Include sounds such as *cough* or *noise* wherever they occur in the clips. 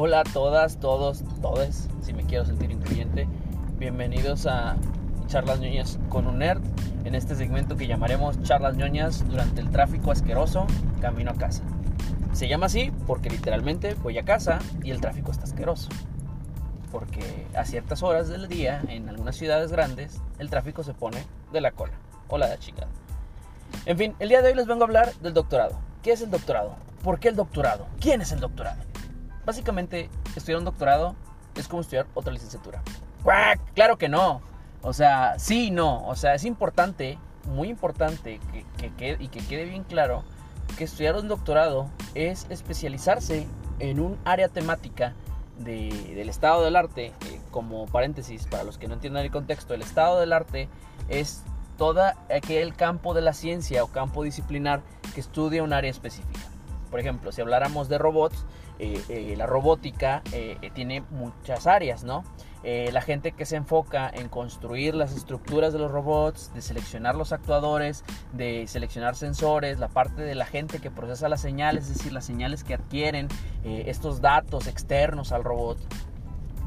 Hola a todas, todos, todes, si me quiero sentir incluyente. Bienvenidos a Charlas ñoñas con un nerd, en este segmento que llamaremos Charlas ñoñas durante el tráfico asqueroso camino a casa. Se llama así porque literalmente voy a casa y el tráfico está asqueroso. Porque a ciertas horas del día, en algunas ciudades grandes, el tráfico se pone de la cola o la de chingada. En fin, el día de hoy les vengo a hablar del doctorado. ¿Qué es el doctorado? ¿Por qué el doctorado? ¿Quién es el doctorado? Básicamente, estudiar un doctorado es como estudiar otra licenciatura. Claro que no. O sea, sí no. O sea, es importante, muy importante, que, y que quede bien claro que estudiar un doctorado es especializarse en un área temática del estado del arte. como paréntesis, para los que no entiendan el contexto, el estado del arte es todo aquel campo de la ciencia o campo disciplinar que estudia un área específica. Por ejemplo, si habláramos de robots, eh, eh, la robótica eh, tiene muchas áreas, ¿no? la gente que se enfoca en construir las estructuras de los robots, de seleccionar los actuadores, de seleccionar sensores, la parte de la gente que procesa las señales, es decir, las señales que adquieren estos datos externos al robot,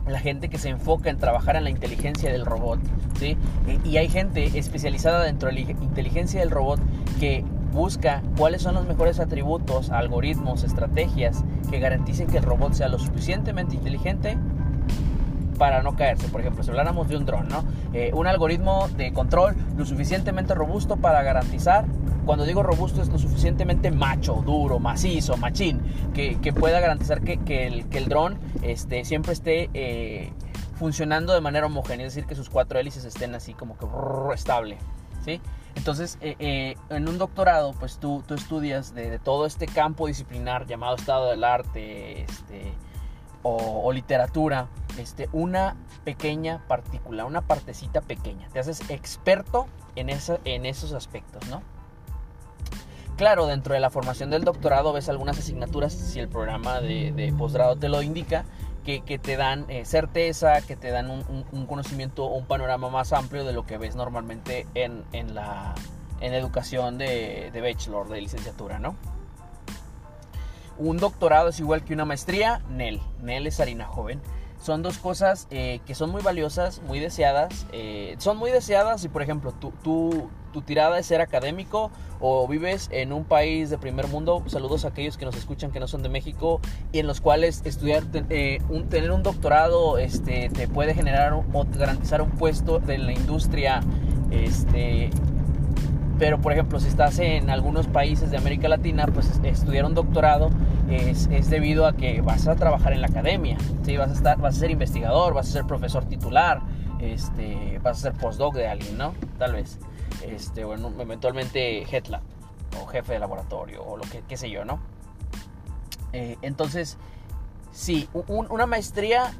la gente que se enfoca en trabajar en la inteligencia del robot, ¿sí? Y hay gente especializada dentro de la inteligencia del robot que busca cuáles son los mejores atributos, algoritmos, estrategias que garanticen que el robot sea lo suficientemente inteligente para no caerse. Por ejemplo, si habláramos de un dron, ¿no? Eh, un algoritmo de control lo suficientemente robusto para garantizar, cuando digo robusto es lo suficientemente macho, duro, macizo, machín, que, pueda garantizar que, el, que el dron este, siempre esté eh, funcionando de manera homogénea, es decir, que sus cuatro hélices estén así como que estable. ¿sí? Entonces, eh, eh, en un doctorado, pues tú, tú estudias de, todo este campo disciplinar llamado estado del arte este, o, literatura, este, una pequeña partícula, una partecita pequeña. Te haces experto en, esa, en esos aspectos, ¿no? Claro, dentro de la formación del doctorado ves algunas asignaturas, si el programa de, de posgrado te lo indica, que, te dan eh, certeza, que te dan un, conocimiento un panorama más amplio de lo que ves normalmente en, la en educación de, de, bachelor, de licenciatura, ¿no? Un doctorado es igual que una maestría, NEL, NEL es harina joven. Son dos cosas eh, que son muy valiosas, muy deseadas. Eh, son muy deseadas si, por ejemplo, tú, tú, tu tirada es ser académico o vives en un país de primer mundo, saludos a aquellos que nos escuchan que no son de México y en los cuales estudiar, eh, tener un doctorado este, te puede generar o garantizar un puesto en la industria. Este, pero por ejemplo, si estás en algunos países de América Latina, pues estudiar un doctorado es, debido a que vas a trabajar en la academia, ¿sí? vas, a estar, vas a ser investigador, vas a ser profesor titular, este, vas a ser postdoc de alguien, ¿no? Tal vez este, bueno, eventualmente Hetla o jefe de laboratorio o lo que qué sé yo, ¿no? Eh, entonces, sí, una maestría,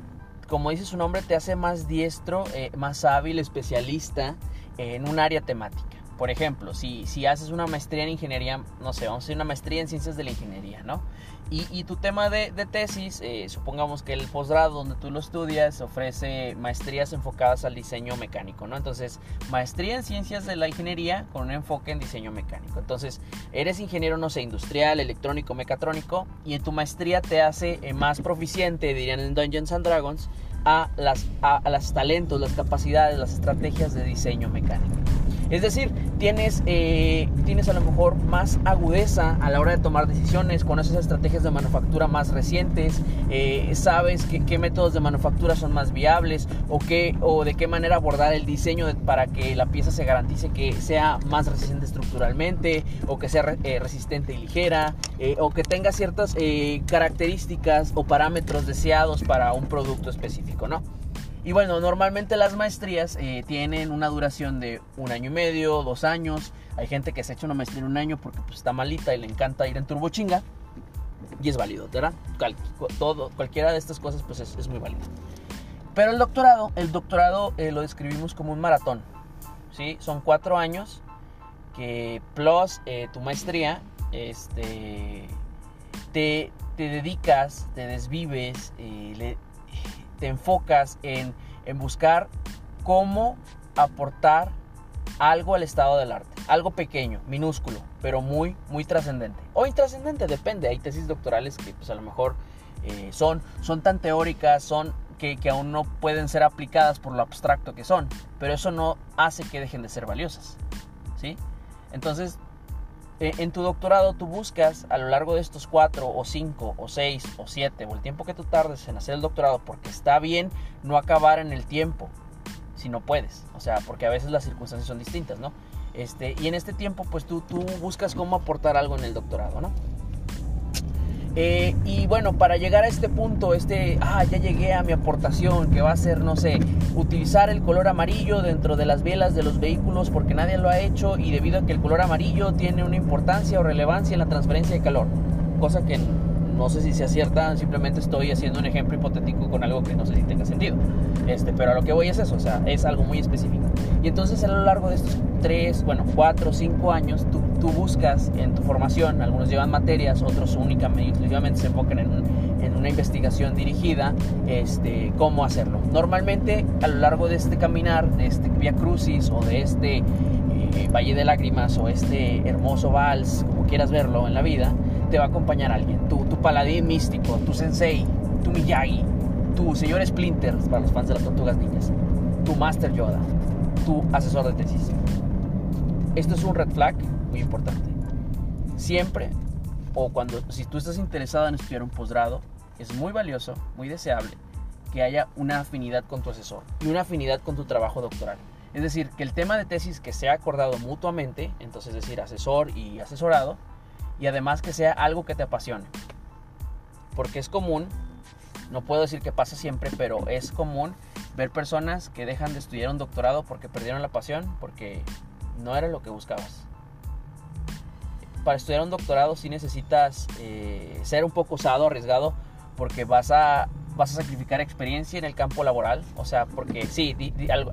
como dice su nombre, te hace más diestro, eh, más hábil, especialista en un área temática. Por ejemplo, si, si haces una maestría en ingeniería, no sé, vamos a hacer una maestría en ciencias de la ingeniería, ¿no? Y, tu tema de, tesis, eh, supongamos que el posgrado donde tú lo estudias ofrece maestrías enfocadas al diseño mecánico, ¿no? Entonces, maestría en ciencias de la ingeniería con un enfoque en diseño mecánico. Entonces, eres ingeniero, no sé, industrial, electrónico, mecatrónico, y en tu maestría te hace eh, más proficiente, dirían en Dungeons and Dragons, a las, a, las talentos, las capacidades, las estrategias de diseño mecánico. Es decir, tienes, eh, tienes a lo mejor más agudeza a la hora de tomar decisiones, conoces estrategias de manufactura más recientes, eh, sabes qué métodos de manufactura son más viables o, qué, o de qué manera abordar el diseño para que la pieza se garantice que sea más resistente estructuralmente o que sea eh, resistente y ligera o que tenga ciertas características o parámetros deseados para un producto específico, ¿no? Y bueno, normalmente las maestrías eh, tienen una duración de un año y medio, dos años. Hay gente que se echa una maestría en un año porque pues, está malita y le encanta ir en turbochinga. Y es válido, ¿verdad? todo, cualquiera de estas cosas pues es, muy válido. Pero el doctorado, el doctorado eh, lo describimos como un maratón. ¿sí? Son cuatro años que plus eh, tu maestría, este, te, te dedicas, te desvives, le, te enfocas en, buscar cómo aportar algo al estado del arte. Algo pequeño, minúsculo, pero muy, muy trascendente. O intrascendente, depende. Hay tesis doctorales que pues a lo mejor eh, son, son tan teóricas, son que, que, aún no pueden ser aplicadas por lo abstracto que son, pero eso no hace que dejen de ser valiosas. ¿sí? Entonces, en tu doctorado tú buscas a lo largo de estos cuatro o cinco o seis o siete o el tiempo que tú tardes en hacer el doctorado, porque está bien no acabar en el tiempo, si no puedes, o sea, porque a veces las circunstancias son distintas, ¿no? Este, y en este tiempo, pues tú, tú buscas cómo aportar algo en el doctorado, ¿no? Eh, y bueno, para llegar a este punto, este, ah, ya llegué a mi aportación, que va a ser, no sé, utilizar el color amarillo dentro de las velas de los vehículos porque nadie lo ha hecho y debido a que el color amarillo tiene una importancia o relevancia en la transferencia de calor, cosa que no sé si se acierta, simplemente estoy haciendo un ejemplo hipotético con algo que no sé si tenga sentido. Este, pero a lo que voy es eso, o sea, es algo muy específico. Y entonces a lo largo de estos tres, bueno, cuatro, cinco años, tú, tú buscas en tu formación, algunos llevan materias, otros únicamente, exclusivamente se enfocan en, en una investigación dirigida, este, cómo hacerlo. Normalmente a lo largo de este caminar, de este Via Crucis o de este eh, Valle de Lágrimas o este hermoso vals, como quieras verlo en la vida, te va a acompañar alguien, tu, tu paladín místico, tu sensei, tu Miyagi, tu señor Splinter, para los fans de las tortugas niñas, tu Master Yoda, tu asesor de tesis. Esto es un red flag muy importante. Siempre, o cuando, si tú estás interesado en estudiar un posgrado, es muy valioso, muy deseable que haya una afinidad con tu asesor y una afinidad con tu trabajo doctoral. Es decir, que el tema de tesis que sea acordado mutuamente, entonces es decir, asesor y asesorado, y además que sea algo que te apasione. Porque es común, no puedo decir que pasa siempre, pero es común ver personas que dejan de estudiar un doctorado porque perdieron la pasión, porque no era lo que buscabas. Para estudiar un doctorado sí necesitas eh, ser un poco osado, arriesgado, porque vas a, vas a sacrificar experiencia en el campo laboral. O sea, porque sí,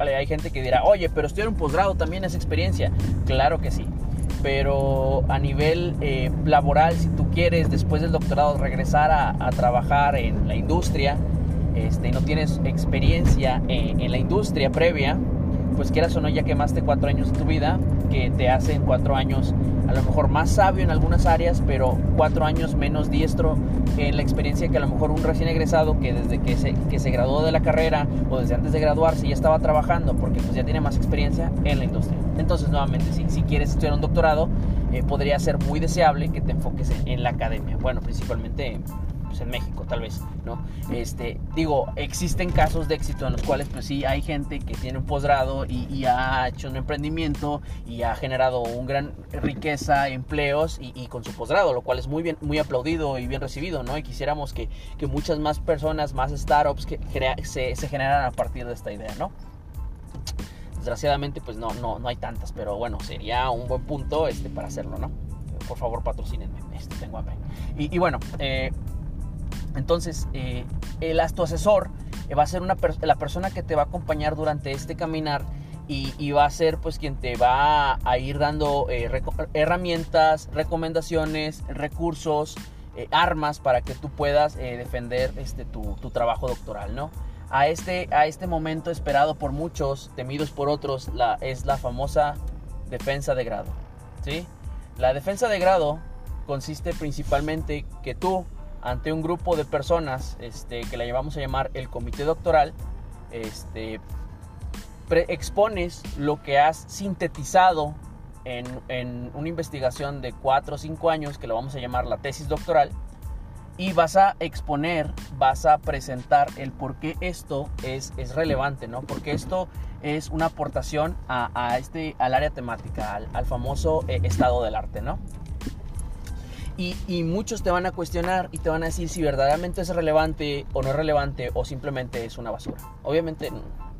hay gente que dirá, oye, pero estudiar un posgrado también es experiencia. Claro que sí pero a nivel eh, laboral, si tú quieres después del doctorado regresar a, trabajar en la industria este, y no tienes experiencia en, en, la industria previa, pues quieras o no, ya quemaste cuatro años de tu vida, que te hacen cuatro años a lo mejor más sabio en algunas áreas, pero cuatro años menos diestro en la experiencia que a lo mejor un recién egresado que desde que se, que se graduó de la carrera o desde antes de graduarse ya estaba trabajando porque pues ya tiene más experiencia en la industria. Entonces nuevamente, si, si quieres estudiar un doctorado, eh, podría ser muy deseable que te enfoques en, en la academia. Bueno, principalmente pues, en México, tal vez, ¿no? Este, digo, existen casos de éxito en los cuales, pues sí, hay gente que tiene un posgrado y, ha hecho un emprendimiento y ha generado un gran riqueza, empleos y, con su posgrado, lo cual es muy bien, muy aplaudido y bien recibido, ¿no? Y quisiéramos que, que muchas más personas, más startups que se, se generaran a partir de esta idea, ¿no? Desgraciadamente, pues no, no, no hay tantas, pero bueno, sería un buen punto este, para hacerlo, ¿no? Por favor, patrocínenme, este, tengo hambre. Y, y bueno, eh, entonces, eh, el tu asesor eh, va a ser una la persona que te va a acompañar durante este caminar y, va a ser pues quien te va a, ir dando eh, herramientas, recomendaciones, recursos, armas para que tú puedas defender este, tu, tu, trabajo doctoral, ¿no? A este, a este momento esperado por muchos, temidos por otros, la, es la famosa defensa de grado, ¿sí? La defensa de grado consiste principalmente que tú ante un grupo de personas este, que la llevamos a llamar el comité doctoral, este, expones lo que has sintetizado en, en, una investigación de 4 o 5 años, que lo vamos a llamar la tesis doctoral, y vas a exponer, vas a presentar el por qué esto es, es relevante, ¿no? Porque esto es una aportación a, a este, al área temática, al, al famoso eh, estado del arte, ¿no? Y, y, muchos te van a cuestionar y te van a decir si verdaderamente es relevante o no es relevante o simplemente es una basura. Obviamente,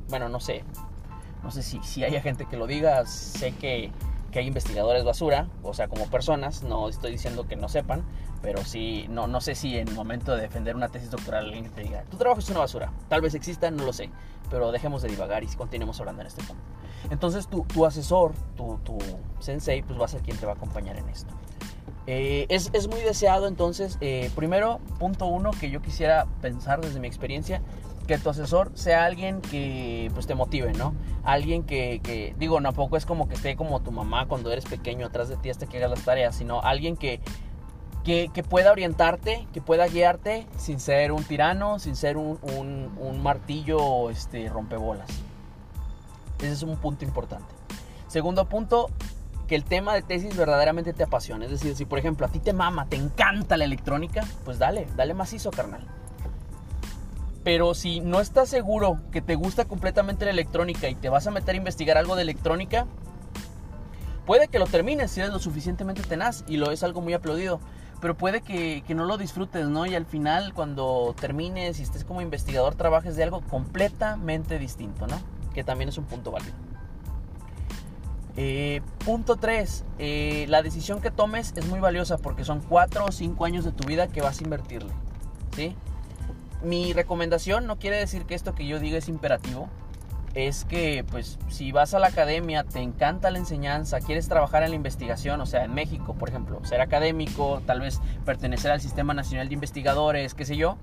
bueno, no sé. No sé si, si haya gente que lo diga. Sé que, que, hay investigadores basura, o sea, como personas. No estoy diciendo que no sepan, pero sí, no, no sé si en el momento de defender una tesis doctoral alguien te diga, tu trabajo es una basura. Tal vez exista, no lo sé. Pero dejemos de divagar y continuemos hablando en este punto. Entonces, tu, tu asesor, tu, tu sensei, pues va a ser quien te va a acompañar en esto. Eh, es, es, muy deseado entonces, eh, primero, punto uno que yo quisiera pensar desde mi experiencia, que tu asesor sea alguien que pues te motive, ¿no? Alguien que, que, digo, tampoco es como que esté como tu mamá cuando eres pequeño atrás de ti hasta que hagas las tareas, sino alguien que, que, pueda orientarte, que pueda guiarte sin ser un tirano, sin ser un, un martillo este, rompebolas. Ese es un punto importante. Segundo punto, que el tema de tesis verdaderamente te apasione. Es decir, si por ejemplo a ti te mama, te encanta la electrónica, pues dale, dale macizo, carnal. Pero si no estás seguro que te gusta completamente la electrónica y te vas a meter a investigar algo de electrónica, puede que lo termines si eres lo suficientemente tenaz y lo es algo muy aplaudido. Pero puede que, que no lo disfrutes, ¿no? Y al final, cuando termines y estés como investigador, trabajes de algo completamente distinto, ¿no? Que también es un punto válido. Eh, punto 3. Eh, la decisión que tomes es muy valiosa porque son 4 o 5 años de tu vida que vas a invertirle. ¿sí? Mi recomendación no quiere decir que esto que yo diga es imperativo. Es que, pues, si vas a la academia, te encanta la enseñanza, quieres trabajar en la investigación, o sea, en México, por ejemplo, ser académico, tal vez pertenecer al Sistema Nacional de Investigadores, qué sé yo,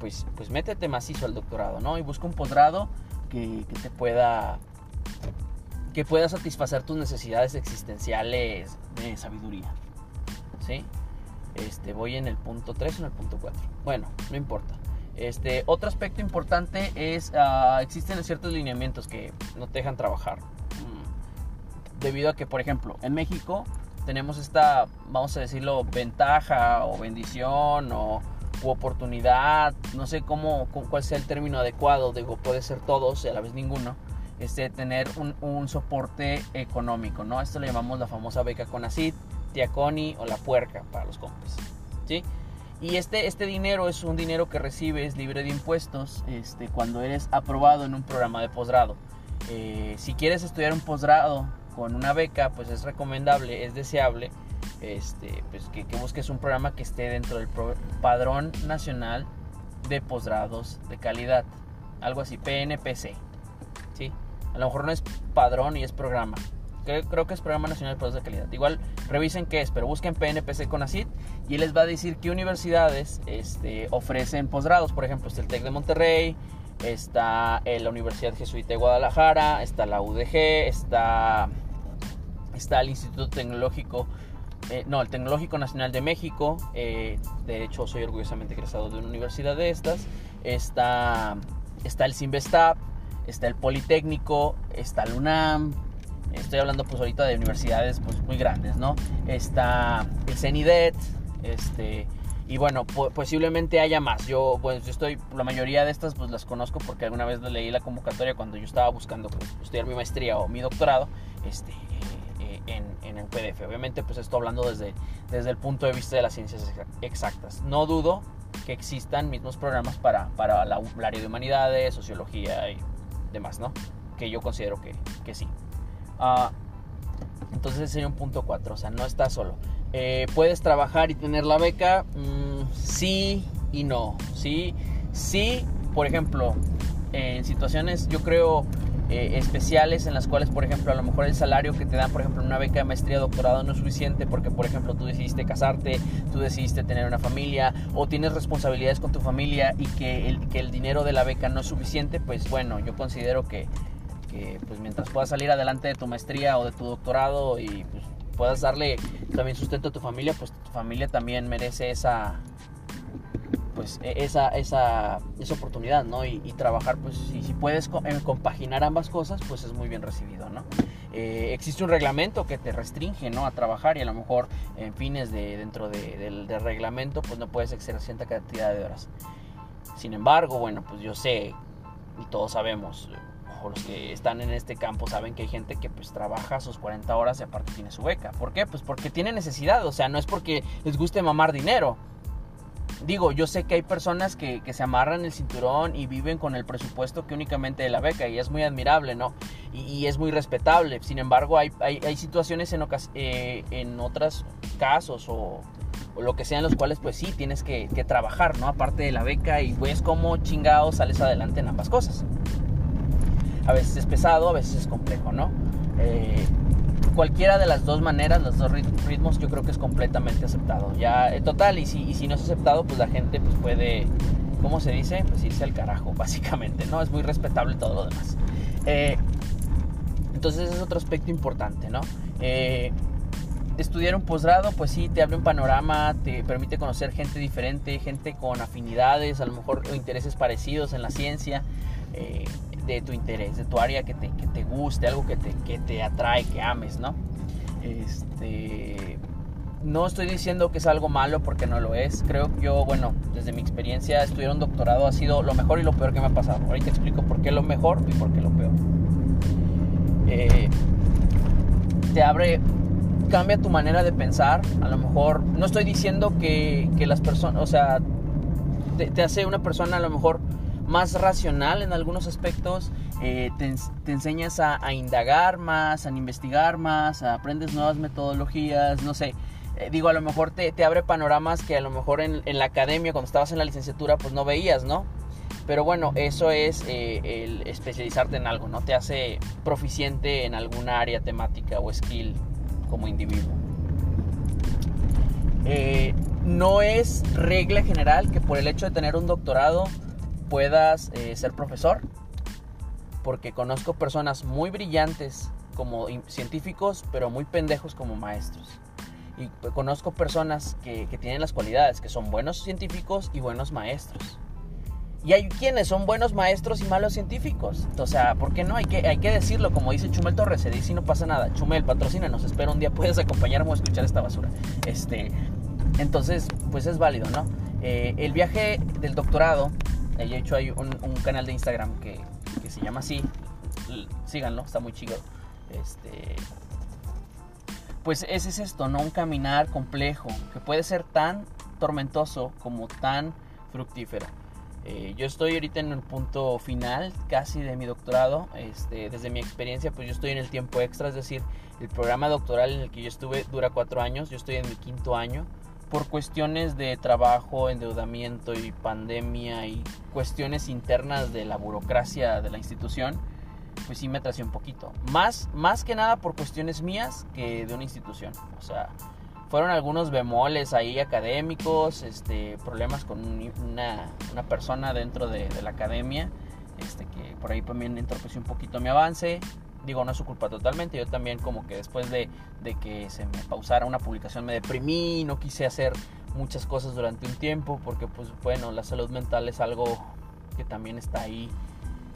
pues, pues métete macizo al doctorado, ¿no? Y busca un posgrado que, que te pueda que pueda satisfacer tus necesidades existenciales de sabiduría. ¿Sí? Este, voy en el punto 3 o en el punto 4. Bueno, no importa. Este, otro aspecto importante es, uh, existen ciertos lineamientos que no te dejan trabajar. Mm. Debido a que, por ejemplo, en México tenemos esta, vamos a decirlo, ventaja o bendición o u oportunidad, no sé cómo, cuál sea el término adecuado, digo, puede ser todos y a la vez ninguno, este, tener un, soporte económico, ¿no? Esto lo llamamos la famosa beca Conacid, Tiaconi o la puerca para los compes, ¿sí? Y este, este dinero es un dinero que recibes libre de impuestos este, cuando eres aprobado en un programa de posgrado. Eh, si quieres estudiar un posgrado con una beca, pues es recomendable, es deseable este, pues que, que busques un programa que esté dentro del Padrón Nacional de Posgrados de Calidad, algo así, PNPC. ¿sí? A lo mejor no es padrón y es programa. Creo, que es Programa Nacional de Productos de Calidad. Igual revisen qué es, pero busquen PNPC con ACID y les va a decir qué universidades este, ofrecen posgrados. Por ejemplo, está el TEC de Monterrey, está la Universidad Jesuita de Guadalajara, está la UDG, está, está el Instituto Tecnológico, eh, no, el Tecnológico Nacional de México. Eh, de hecho, soy orgullosamente egresado de una universidad de estas. Está, está el Simvestap está el Politécnico, está el UNAM, estoy hablando pues ahorita de universidades pues muy grandes, ¿no? Está el CENIDET, este, y bueno, posiblemente haya más. Yo, pues yo estoy, la mayoría de estas pues las conozco porque alguna vez leí la convocatoria cuando yo estaba buscando pues, estudiar mi maestría o mi doctorado, este, eh, en, en, el PDF. Obviamente pues estoy hablando desde, desde el punto de vista de las ciencias exactas. No dudo que existan mismos programas para, para la, el área de humanidades, sociología y demás, ¿no? Que yo considero que, que sí. Uh, entonces sería un punto 4, o sea, no estás solo. Eh, ¿Puedes trabajar y tener la beca? Mm, sí y no. Sí, sí, por ejemplo, en situaciones yo creo eh, especiales en las cuales, por ejemplo, a lo mejor el salario que te dan, por ejemplo, una beca de maestría o doctorado no es suficiente porque, por ejemplo, tú decidiste casarte, tú decidiste tener una familia o tienes responsabilidades con tu familia y que el, que el dinero de la beca no es suficiente, pues bueno, yo considero que, que pues mientras puedas salir adelante de tu maestría o de tu doctorado y pues, puedas darle también sustento a tu familia, pues tu familia también merece esa pues e, esa, esa, esa oportunidad, ¿no? Y, trabajar, pues si, puedes compaginar ambas cosas, pues es muy bien recibido, ¿no? Eh, existe un reglamento que te restringe, ¿no? A trabajar y a lo mejor en fines de, dentro del, reglamento, pues no puedes exceder cierta cantidad de horas. Sin embargo, bueno, pues yo sé y todos sabemos, los que están en este campo saben que hay gente que pues trabaja sus 40 horas y aparte tiene su beca. ¿Por qué? Pues porque tiene necesidad, o sea, no es porque les guste mamar dinero digo, yo sé que hay personas que, se amarran el cinturón y viven con el presupuesto que únicamente de la beca y es muy admirable, ¿no? Y, es muy respetable. Sin embargo, hay, hay, situaciones en, eh, otros casos o, lo que sea en los cuales pues sí tienes que, trabajar, ¿no? Aparte de la beca y ves cómo chingado sales adelante en ambas cosas. A veces es pesado, a veces es complejo, ¿no? Eh, cualquiera de las dos maneras, los dos ritmos, yo creo que es completamente aceptado. Ya, eh, total, y si, no es aceptado, pues la gente pues puede, ¿cómo se dice? Pues irse al carajo, *laughs* básicamente, ¿no? Es muy respetable todo lo demás. Eh, entonces es otro aspecto importante, ¿no? Eh, estudiar un posgrado, pues sí, te abre un panorama, te permite conocer gente diferente, gente con afinidades, a lo mejor intereses parecidos en la ciencia, eh, de tu interés, de tu área que te, que te guste, algo que te, que te atrae, que ames, ¿no? Este, no estoy diciendo que es algo malo porque no lo es. Creo que yo, bueno, desde mi experiencia, estudiar un doctorado ha sido lo mejor y lo peor que me ha pasado. Ahorita explico por qué lo mejor y por qué lo peor. Eh, te abre cambia tu manera de pensar. A lo mejor, no estoy diciendo que, que las personas, o sea, te, hace una persona a lo mejor más racional en algunos aspectos, eh, te, enseñas a, indagar más, a investigar más, aprendes nuevas metodologías, no sé. Eh, digo, a lo mejor te, te, abre panoramas que a lo mejor en, en, la academia, cuando estabas en la licenciatura, pues no veías, ¿no? Pero bueno, eso es eh, el especializarte en algo, ¿no? Te hace proficiente en alguna área temática o skill como individuo. No es regla general que por el hecho de tener un doctorado puedas eh, ser profesor, porque conozco personas muy brillantes como científicos, pero muy pendejos como maestros. Y conozco personas que, que tienen las cualidades, que son buenos científicos y buenos maestros. Y hay quienes son buenos maestros y malos científicos. O sea, ¿por qué no? Hay que, hay que decirlo, como dice Chumel Torres, se dice y no pasa nada. Chumel, patrocina, nos espera un día, puedes acompañarme a escuchar esta basura. Este, entonces, pues es válido, ¿no? Eh, el viaje del doctorado, de hecho hay un, canal de Instagram que, que, se llama así, síganlo, está muy chido. Este, pues ese es esto, ¿no? Un caminar complejo, que puede ser tan tormentoso como tan fructífero. Eh, yo estoy ahorita en el punto final casi de mi doctorado. Este, desde mi experiencia, pues yo estoy en el tiempo extra, es decir, el programa doctoral en el que yo estuve dura cuatro años, yo estoy en mi quinto año. Por cuestiones de trabajo, endeudamiento y pandemia y cuestiones internas de la burocracia de la institución, pues sí me atrasé un poquito. Más, más que nada por cuestiones mías que de una institución. O sea, fueron algunos bemoles ahí académicos, este, problemas con una, una persona dentro de, de, la academia, este, que por ahí también entorpeció un poquito mi avance. Digo, no es su culpa totalmente, yo también como que después de, de que se me pausara una publicación me deprimí, no quise hacer muchas cosas durante un tiempo, porque pues bueno, la salud mental es algo que también está ahí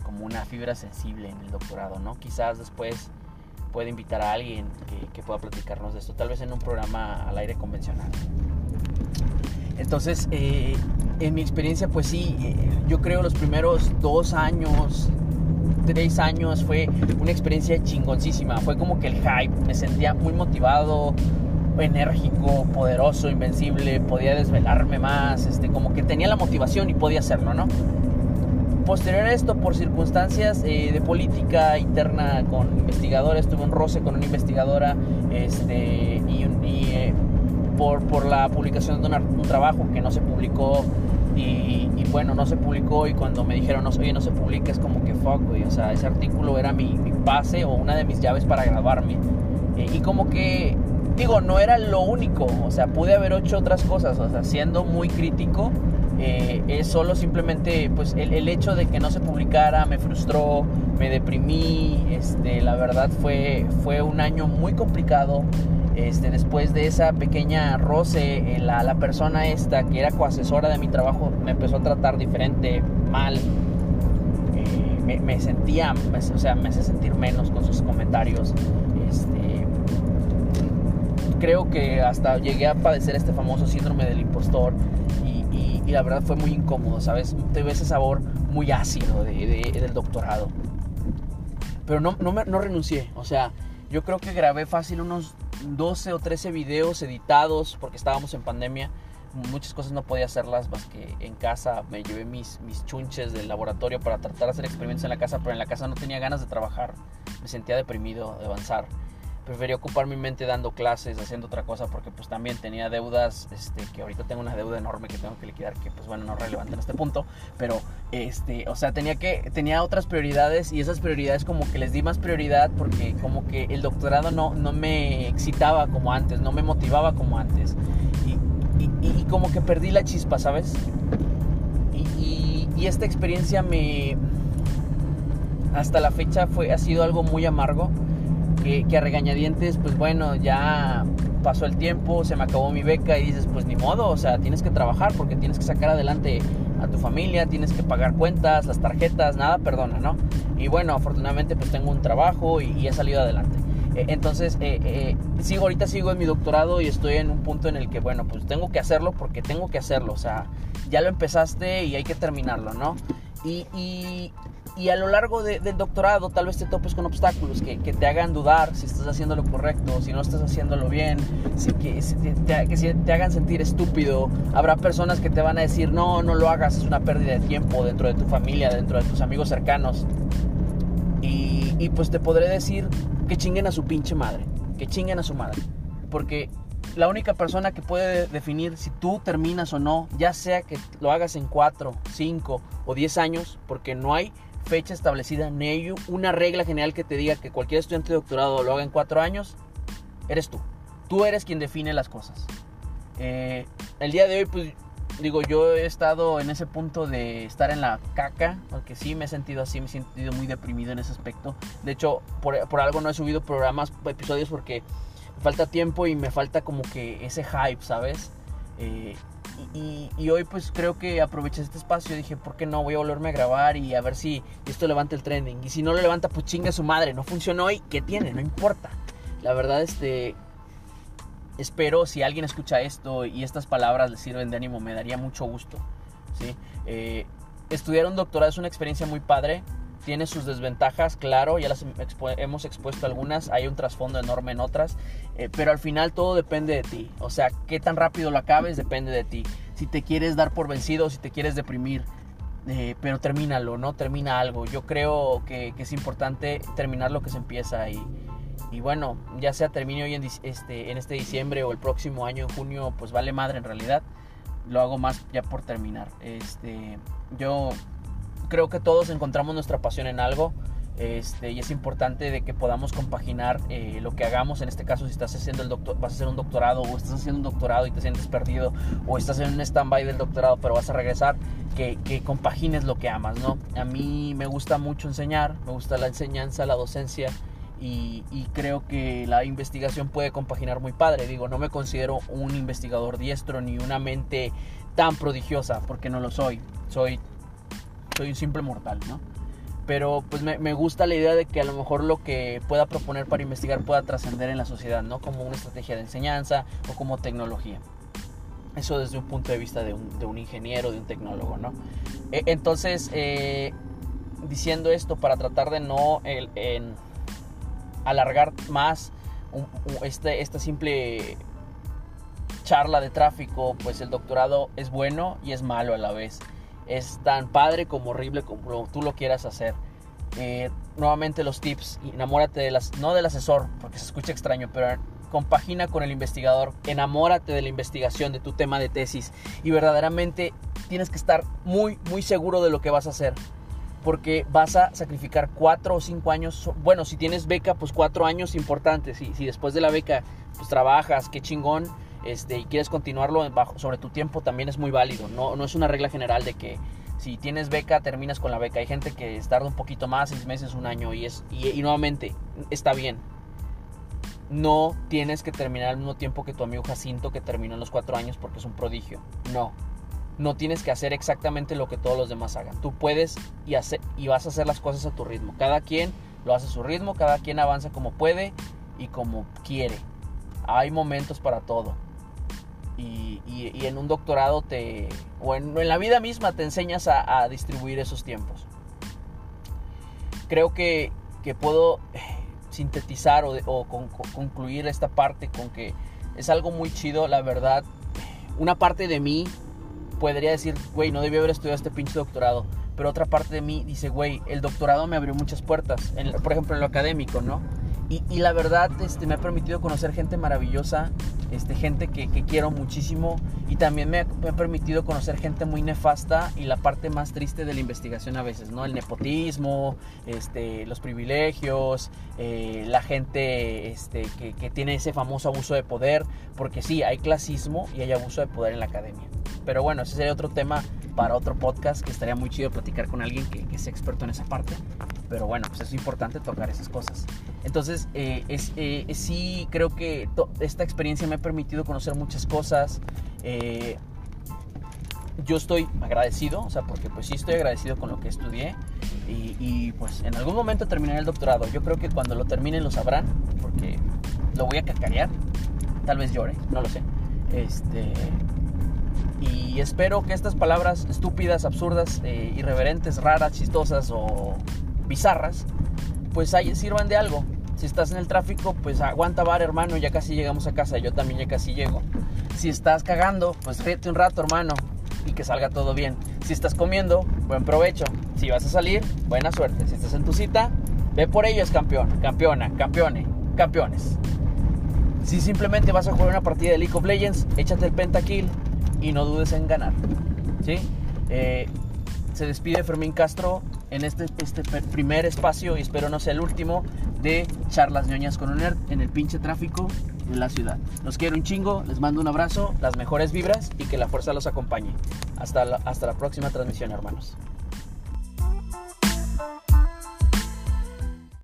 como una fibra sensible en el doctorado, ¿no? Quizás después puede invitar a alguien que, pueda platicarnos de esto, tal vez en un programa al aire convencional. Entonces, eh, en mi experiencia, pues sí, eh, yo creo los primeros dos años, tres años fue una experiencia chingoncísima. Fue como que el hype, me sentía muy motivado, enérgico, poderoso, invencible, podía desvelarme más, este, como que tenía la motivación y podía hacerlo, ¿no? posterior a esto, por circunstancias eh, de política interna con investigadores, tuve un roce con una investigadora este, y, y eh, por, por, la publicación de un trabajo que no se publicó. Y, y, bueno, no se publicó y cuando me dijeron, oye, no se publica, es como que fuck, güey. O sea, ese artículo era mi, mi base o una de mis llaves para graduarme. Eh, y como que, digo, no era lo único. O sea, pude haber hecho otras cosas. O sea, siendo muy crítico, eh, es solo simplemente pues el, el, hecho de que no se publicara me frustró, me deprimí, este, la verdad fue, fue un año muy complicado. Este, después de esa pequeña roce, eh, la, persona esta que era coasesora de mi trabajo me empezó a tratar diferente, mal. Eh, me, sentía, o sea, me hace sentir menos con sus comentarios. Este, creo que hasta llegué a padecer este famoso síndrome del impostor y la verdad fue muy incómodo, ¿sabes? Tuve ese sabor muy ácido de, de, del doctorado. Pero no, no, me, no renuncié, o sea, yo creo que grabé fácil unos 12 o 13 videos editados porque estábamos en pandemia. Muchas cosas no podía hacerlas más que en casa. Me llevé mis, mis chunches del laboratorio para tratar de hacer experimentos en la casa, pero en la casa no tenía ganas de trabajar. Me sentía deprimido de avanzar preferí ocupar mi mente dando clases, haciendo otra cosa, porque pues también tenía deudas, este, que ahorita tengo una deuda enorme que tengo que liquidar, que pues bueno, no es relevante en este punto, pero este, o sea, tenía que, tenía otras prioridades y esas prioridades como que les di más prioridad porque como que el doctorado no, no me excitaba como antes, no me motivaba como antes. Y, y, y como que perdí la chispa, ¿sabes? Y, y esta experiencia me... Hasta la fecha fue, ha sido algo muy amargo que, a regañadientes, pues bueno, ya pasó el tiempo, se me acabó mi beca y dices, pues ni modo, o sea, tienes que trabajar porque tienes que sacar adelante a tu familia, tienes que pagar cuentas, las tarjetas, nada perdona, ¿no? Y bueno, afortunadamente pues tengo un trabajo y, he salido adelante. E, entonces, eh, eh, sigo, ahorita sigo en mi doctorado y estoy en un punto en el que, bueno, pues tengo que hacerlo porque tengo que hacerlo, o sea, ya lo empezaste y hay que terminarlo, ¿no? Y, y, y a lo largo del doctorado tal vez te topes con obstáculos que, te hagan dudar si estás haciendo lo correcto, si no estás haciéndolo bien, si, que, te, que te hagan sentir estúpido. Habrá personas que te van a decir, no, no lo hagas, es una pérdida de tiempo dentro de tu familia, dentro de tus amigos cercanos. Y, y pues te podré decir que chinguen a su pinche madre, que chinguen a su madre. Porque la única persona que puede definir si tú terminas o no, ya sea que lo hagas en 4, 5 o 10 años, porque no hay fecha establecida ni una regla general que te diga que cualquier estudiante de doctorado lo haga en cuatro años, eres tú. Tú eres quien define las cosas. Eh, el día de hoy, pues digo, yo he estado en ese punto de estar en la caca, porque sí me he sentido así, me he sentido muy deprimido en ese aspecto. De hecho, por, por algo no he subido programas, episodios, porque falta tiempo y me falta como que ese hype, ¿sabes? Eh, y, hoy pues creo que aproveché este espacio y dije, ¿por qué no? Voy a volverme a grabar y a ver si esto levanta el trending. Y si no lo levanta, pues chinga su madre. No funcionó hoy, ¿qué tiene? No importa. La verdad, este... Espero si alguien escucha esto y estas palabras le sirven de ánimo, me daría mucho gusto. ¿sí? Eh, estudiar un doctorado es una experiencia muy padre tiene sus desventajas, claro, ya las hemos expuesto algunas, hay un trasfondo enorme en otras, eh, pero al final todo depende de ti, o sea, qué tan rápido lo acabes depende de ti, si te quieres dar por vencido, si te quieres deprimir, eh, pero termínalo, ¿no? Termina algo, yo creo que, es importante terminar lo que se empieza y, y bueno, ya sea termine hoy en este, en este diciembre o el próximo año en junio, pues vale madre en realidad, lo hago más ya por terminar, este, yo creo que todos encontramos nuestra pasión en algo. Este, y es importante de que podamos compaginar eh, lo que hagamos. En este caso, si estás haciendo el doctor, vas a hacer un doctorado o estás haciendo un doctorado y te sientes perdido o estás en un stand-by del doctorado pero vas a regresar, que, que, compagines lo que amas, ¿no? A mí me gusta mucho enseñar, me gusta la enseñanza, la docencia y, y creo que la investigación puede compaginar muy padre. Digo, no me considero un investigador diestro ni una mente tan prodigiosa porque no lo soy. Soy soy un simple mortal, ¿no? Pero pues me, me, gusta la idea de que a lo mejor lo que pueda proponer para investigar pueda trascender en la sociedad, ¿no? Como una estrategia de enseñanza o como tecnología. Eso desde un punto de vista de un, de un ingeniero, de un tecnólogo, ¿no? E, entonces, eh, diciendo esto para tratar de no el, en alargar más este, esta simple charla de tráfico, pues el doctorado es bueno y es malo a la vez es tan padre como horrible como tú lo quieras hacer. Eh, nuevamente los tips, enamórate de las, no del asesor, porque se escucha extraño, pero compagina con el investigador, enamórate de la investigación, de tu tema de tesis y verdaderamente tienes que estar muy, muy seguro de lo que vas a hacer. Porque vas a sacrificar cuatro o cinco años. Bueno, si tienes beca, pues cuatro años importantes. Si, si después de la beca, pues trabajas, qué chingón este, y quieres continuarlo bajo, sobre tu tiempo, también es muy válido. No, no es una regla general de que si tienes beca, terminas con la beca. Hay gente que tarda un poquito más, seis meses, un año, y, es, y, nuevamente, está bien. No tienes que terminar al mismo tiempo que tu amigo Jacinto, que terminó en los cuatro años porque es un prodigio. No. No tienes que hacer exactamente lo que todos los demás hagan. Tú puedes y, hace, y vas a hacer las cosas a tu ritmo. Cada quien lo hace a su ritmo, cada quien avanza como puede y como quiere. Hay momentos para todo y, en un doctorado te, o en, la vida misma te enseñas a, distribuir esos tiempos. Creo que, puedo eh, sintetizar o, concluir esta parte con que es algo muy chido, la verdad. Una parte de mí podría decir, güey, no debí haber estudiado este pinche doctorado. Pero otra parte de mí dice, güey, el doctorado me abrió muchas puertas. por ejemplo, en lo académico, ¿no? Y, la verdad este, me ha permitido conocer gente maravillosa, este, gente que, quiero muchísimo y también me ha, permitido conocer gente muy nefasta y la parte más triste de la investigación a veces, ¿no? El nepotismo, este, los privilegios, eh, la gente este, que, tiene ese famoso abuso de poder, porque sí, hay clasismo y hay abuso de poder en la academia. Pero bueno, ese sería otro tema para otro podcast que estaría muy chido platicar con alguien que, que sea experto en esa parte. Pero bueno, pues es importante tocar esas cosas. Entonces, eh, es, eh, sí creo que esta experiencia me ha permitido conocer muchas cosas. Eh, yo estoy agradecido, o sea, porque pues sí estoy agradecido con lo que estudié y, y, pues en algún momento terminaré el doctorado. Yo creo que cuando lo terminen lo sabrán, porque lo voy a cacarear, tal vez llore, no lo sé. Este, y espero que estas palabras estúpidas, absurdas, eh, irreverentes, raras, chistosas o bizarras, pues ahí sirvan de algo. Si estás en el tráfico, pues aguanta bar, hermano, ya casi llegamos a casa, yo también ya casi llego. Si estás cagando, pues ríete un rato, hermano, y que salga todo bien. Si estás comiendo, buen provecho. Si vas a salir, buena suerte. Si estás en tu cita, ve por ellos, campeón, campeona, campeone, campeones. Si simplemente vas a jugar una partida de League of Legends, échate el pentakill y no dudes en ganar. ¿sí? Eh, se despide Fermín Castro en este, este primer espacio y espero no sea el último de charlas ñoñas con un nerd en el pinche tráfico de la ciudad. Los quiero un chingo, les mando un abrazo, las mejores vibras y que la fuerza los acompañe. Hasta hasta la próxima transmisión, hermanos.